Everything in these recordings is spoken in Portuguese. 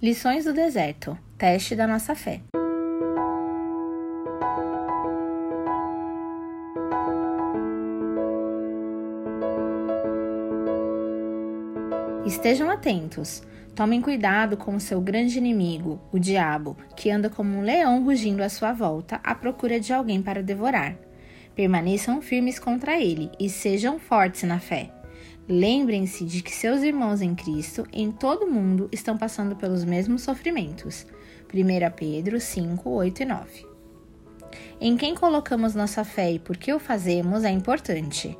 Lições do deserto teste da nossa fé. Estejam atentos. Tomem cuidado com o seu grande inimigo, o diabo, que anda como um leão rugindo à sua volta à procura de alguém para devorar. Permaneçam firmes contra ele e sejam fortes na fé. Lembrem-se de que seus irmãos em Cristo, em todo o mundo, estão passando pelos mesmos sofrimentos. 1 Pedro 5, 8 e 9. Em quem colocamos nossa fé e por que o fazemos é importante.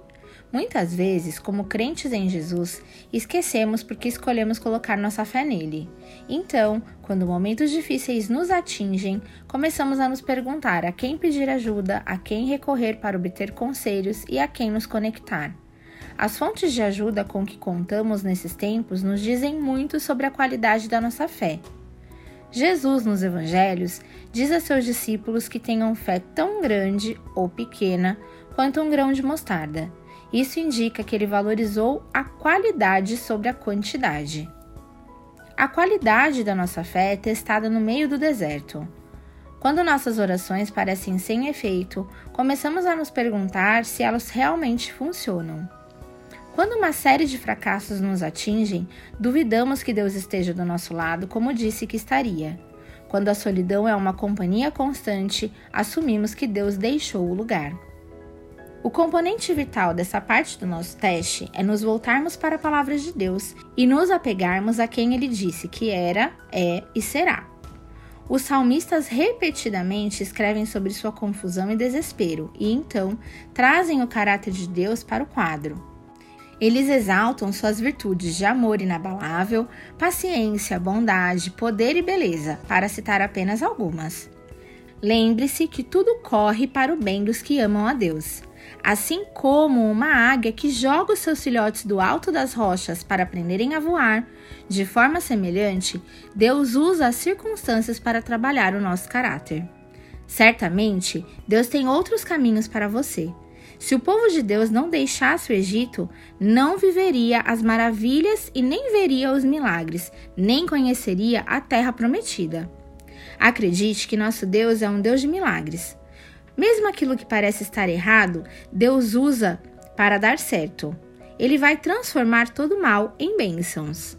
Muitas vezes, como crentes em Jesus, esquecemos porque escolhemos colocar nossa fé nele. Então, quando momentos difíceis nos atingem, começamos a nos perguntar a quem pedir ajuda, a quem recorrer para obter conselhos e a quem nos conectar. As fontes de ajuda com que contamos nesses tempos nos dizem muito sobre a qualidade da nossa fé. Jesus, nos evangelhos, diz a seus discípulos que tenham fé tão grande ou pequena quanto um grão de mostarda. Isso indica que ele valorizou a qualidade sobre a quantidade. A qualidade da nossa fé é testada no meio do deserto. Quando nossas orações parecem sem efeito, começamos a nos perguntar se elas realmente funcionam. Quando uma série de fracassos nos atingem, duvidamos que Deus esteja do nosso lado como disse que estaria. Quando a solidão é uma companhia constante, assumimos que Deus deixou o lugar. O componente vital dessa parte do nosso teste é nos voltarmos para a palavra de Deus e nos apegarmos a quem ele disse que era, é e será. Os salmistas repetidamente escrevem sobre sua confusão e desespero e então trazem o caráter de Deus para o quadro. Eles exaltam suas virtudes de amor inabalável, paciência, bondade, poder e beleza, para citar apenas algumas. Lembre-se que tudo corre para o bem dos que amam a Deus. Assim como uma águia que joga os seus filhotes do alto das rochas para aprenderem a voar, de forma semelhante, Deus usa as circunstâncias para trabalhar o nosso caráter. Certamente, Deus tem outros caminhos para você. Se o povo de Deus não deixasse o Egito, não viveria as maravilhas e nem veria os milagres, nem conheceria a terra prometida. Acredite que nosso Deus é um Deus de milagres. Mesmo aquilo que parece estar errado, Deus usa para dar certo. Ele vai transformar todo mal em bênçãos.